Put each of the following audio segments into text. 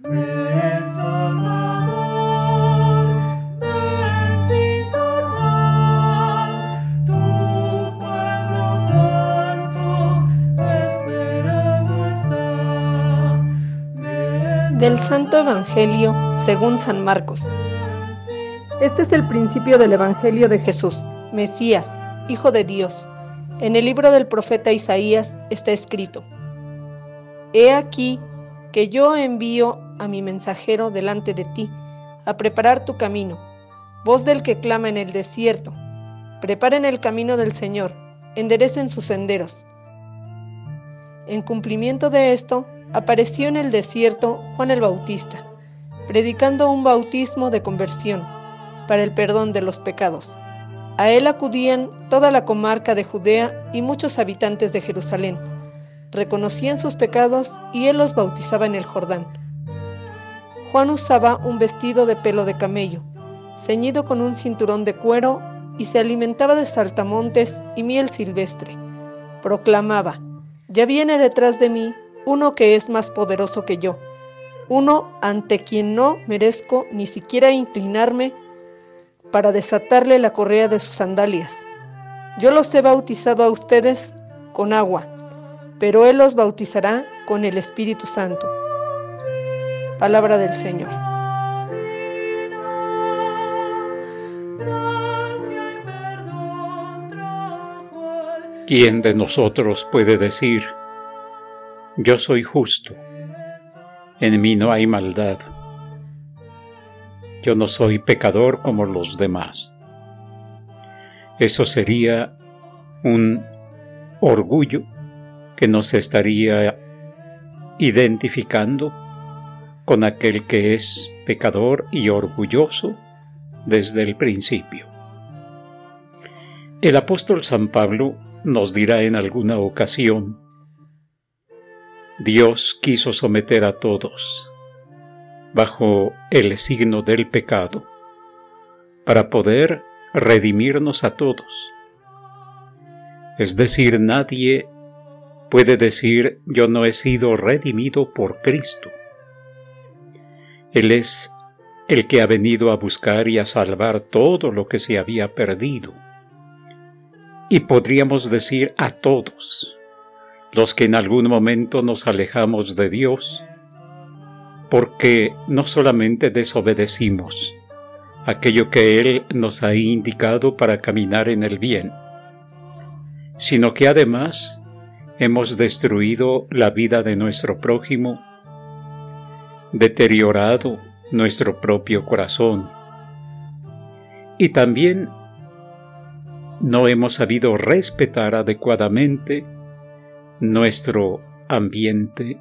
Del Santo Evangelio según San Marcos. Este es el principio del Evangelio de Jesús, Mesías, Hijo de Dios. En el libro del profeta Isaías está escrito, He aquí que yo envío a mi mensajero delante de ti, a preparar tu camino, voz del que clama en el desierto. Preparen el camino del Señor, enderecen sus senderos. En cumplimiento de esto, apareció en el desierto Juan el Bautista, predicando un bautismo de conversión para el perdón de los pecados. A él acudían toda la comarca de Judea y muchos habitantes de Jerusalén. Reconocían sus pecados y él los bautizaba en el Jordán. Juan usaba un vestido de pelo de camello, ceñido con un cinturón de cuero, y se alimentaba de saltamontes y miel silvestre. Proclamaba, Ya viene detrás de mí uno que es más poderoso que yo, uno ante quien no merezco ni siquiera inclinarme para desatarle la correa de sus sandalias. Yo los he bautizado a ustedes con agua, pero Él los bautizará con el Espíritu Santo. Palabra del Señor. ¿Quién de nosotros puede decir, yo soy justo, en mí no hay maldad, yo no soy pecador como los demás? Eso sería un orgullo que nos estaría identificando con aquel que es pecador y orgulloso desde el principio. El apóstol San Pablo nos dirá en alguna ocasión, Dios quiso someter a todos bajo el signo del pecado para poder redimirnos a todos. Es decir, nadie puede decir yo no he sido redimido por Cristo. Él es el que ha venido a buscar y a salvar todo lo que se había perdido. Y podríamos decir a todos, los que en algún momento nos alejamos de Dios, porque no solamente desobedecimos aquello que Él nos ha indicado para caminar en el bien, sino que además hemos destruido la vida de nuestro prójimo, deteriorado nuestro propio corazón y también no hemos sabido respetar adecuadamente nuestro ambiente,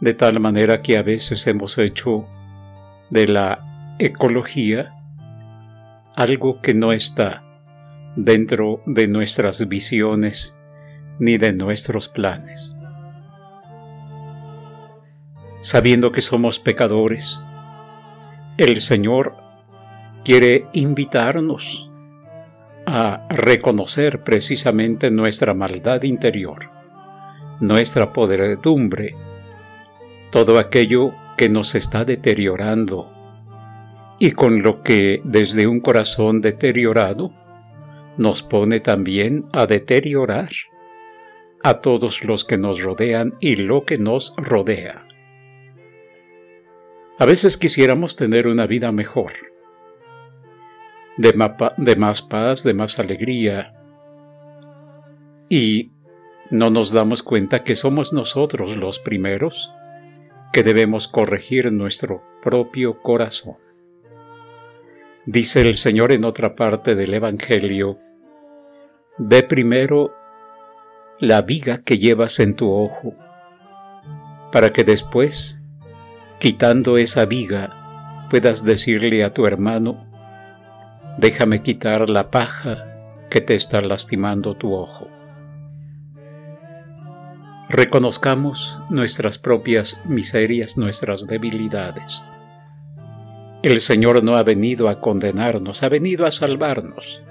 de tal manera que a veces hemos hecho de la ecología algo que no está dentro de nuestras visiones ni de nuestros planes. Sabiendo que somos pecadores, el Señor quiere invitarnos a reconocer precisamente nuestra maldad interior, nuestra podredumbre, todo aquello que nos está deteriorando y con lo que desde un corazón deteriorado nos pone también a deteriorar a todos los que nos rodean y lo que nos rodea. A veces quisiéramos tener una vida mejor, de, más paz, de más alegría, y no nos damos cuenta que somos nosotros los primeros que debemos corregir nuestro propio corazón. Dice el Señor en otra parte del Evangelio, ve primero la viga que llevas en tu ojo, para que después, quitando esa viga, puedas decirle a tu hermano, déjame quitar la paja que te está lastimando tu ojo. Reconozcamos nuestras propias miserias, nuestras debilidades. El Señor no ha venido a condenarnos, ha venido a salvarnos.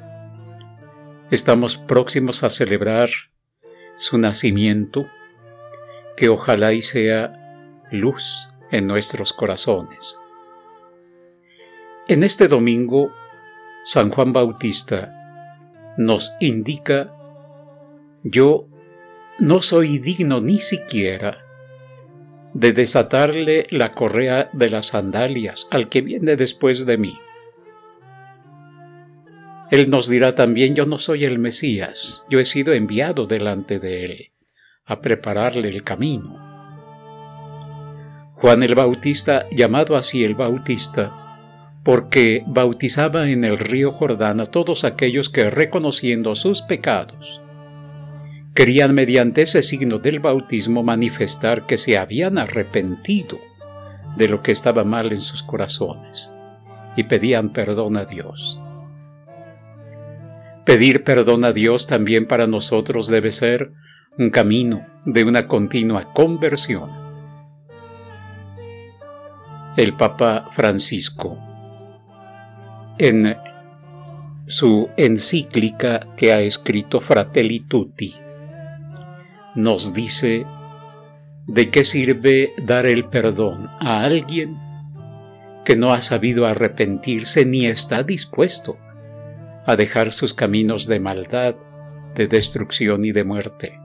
Estamos próximos a celebrar su nacimiento, que ojalá y sea luz en nuestros corazones. En este domingo, San Juan Bautista nos indica, yo no soy digno ni siquiera de desatarle la correa de las sandalias al que viene después de mí. Él nos dirá también, yo no soy el Mesías, yo he sido enviado delante de él a prepararle el camino. Juan el Bautista, llamado así el Bautista, porque bautizaba en el río Jordán a todos aquellos que, reconociendo sus pecados, querían mediante ese signo del bautismo manifestar que se habían arrepentido de lo que estaba mal en sus corazones y pedían perdón a Dios. Pedir perdón a Dios también para nosotros debe ser un camino de una continua conversión. El Papa Francisco, en su encíclica que ha escrito Fratelli Tutti, nos dice de qué sirve dar el perdón a alguien que no ha sabido arrepentirse ni está dispuesto a dejar sus caminos de maldad, de destrucción y de muerte.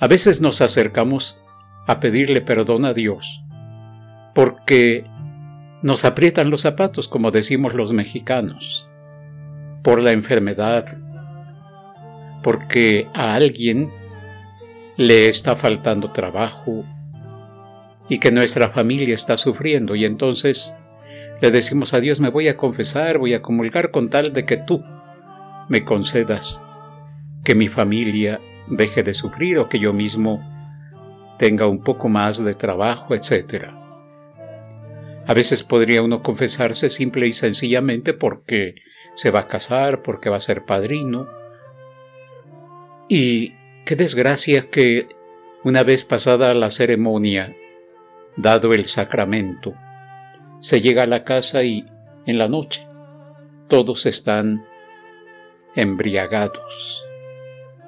A veces nos acercamos a pedirle perdón a Dios porque nos aprietan los zapatos, como decimos los mexicanos, por la enfermedad, porque a alguien le está faltando trabajo y que nuestra familia está sufriendo. Y entonces le decimos a Dios, me voy a confesar, voy a comulgar con tal de que tú me concedas que mi familia deje de sufrir o que yo mismo tenga un poco más de trabajo, etc. A veces podría uno confesarse simple y sencillamente porque se va a casar, porque va a ser padrino. Y qué desgracia que una vez pasada la ceremonia, dado el sacramento, se llega a la casa y en la noche todos están embriagados,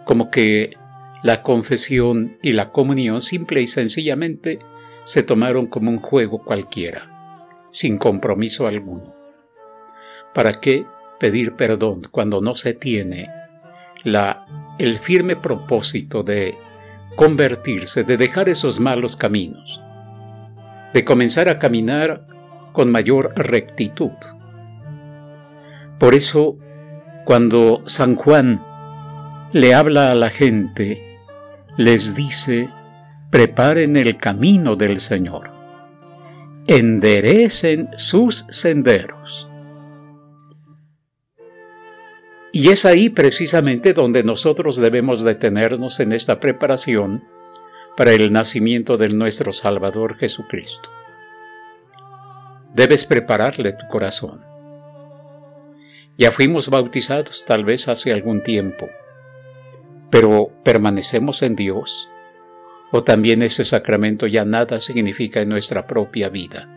como que la confesión y la comunión simple y sencillamente se tomaron como un juego cualquiera, sin compromiso alguno. ¿Para qué pedir perdón cuando no se tiene el firme propósito de convertirse, de dejar esos malos caminos, de comenzar a caminar con mayor rectitud. Por eso, cuando San Juan le habla a la gente, les dice, preparen el camino del Señor, enderecen sus senderos. Y es ahí precisamente donde nosotros debemos detenernos en esta preparación para el nacimiento de nuestro Salvador Jesucristo debes prepararle tu corazón. Ya fuimos bautizados tal vez hace algún tiempo, pero ¿permanecemos en Dios? ¿O también ese sacramento ya nada significa en nuestra propia vida?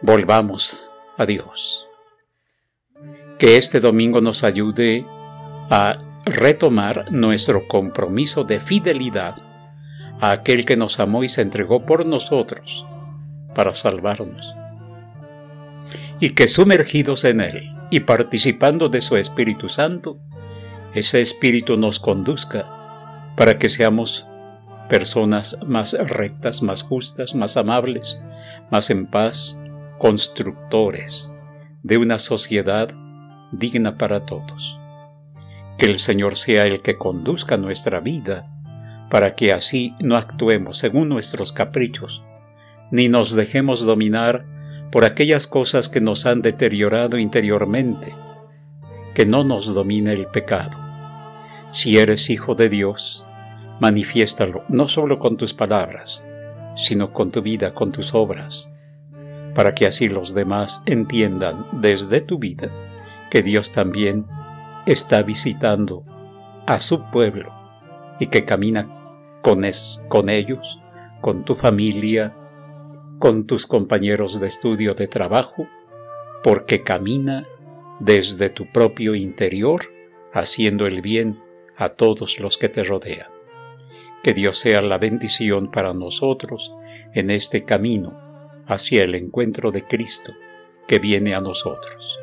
Volvamos a Dios. Que este domingo nos ayude a retomar nuestro compromiso de fidelidad a aquel que nos amó y se entregó por nosotros para salvarnos. Y que sumergidos en Él y participando de su Espíritu Santo, ese Espíritu nos conduzca para que seamos personas más rectas, más justas, más amables, más en paz, constructores de una sociedad digna para todos. Que el Señor sea el que conduzca nuestra vida, para que así no actuemos según nuestros caprichos, ni nos dejemos dominar por aquellas cosas que nos han deteriorado interiormente, que no nos domine el pecado. Si eres hijo de Dios, manifiéstalo no solo con tus palabras, sino con tu vida, con tus obras, para que así los demás entiendan desde tu vida que Dios también está visitando a su pueblo y que camina con ellos, con tu familia, con tus compañeros de estudio de trabajo, porque camina desde tu propio interior haciendo el bien a todos los que te rodean. Que Dios sea la bendición para nosotros en este camino hacia el encuentro de Cristo que viene a nosotros.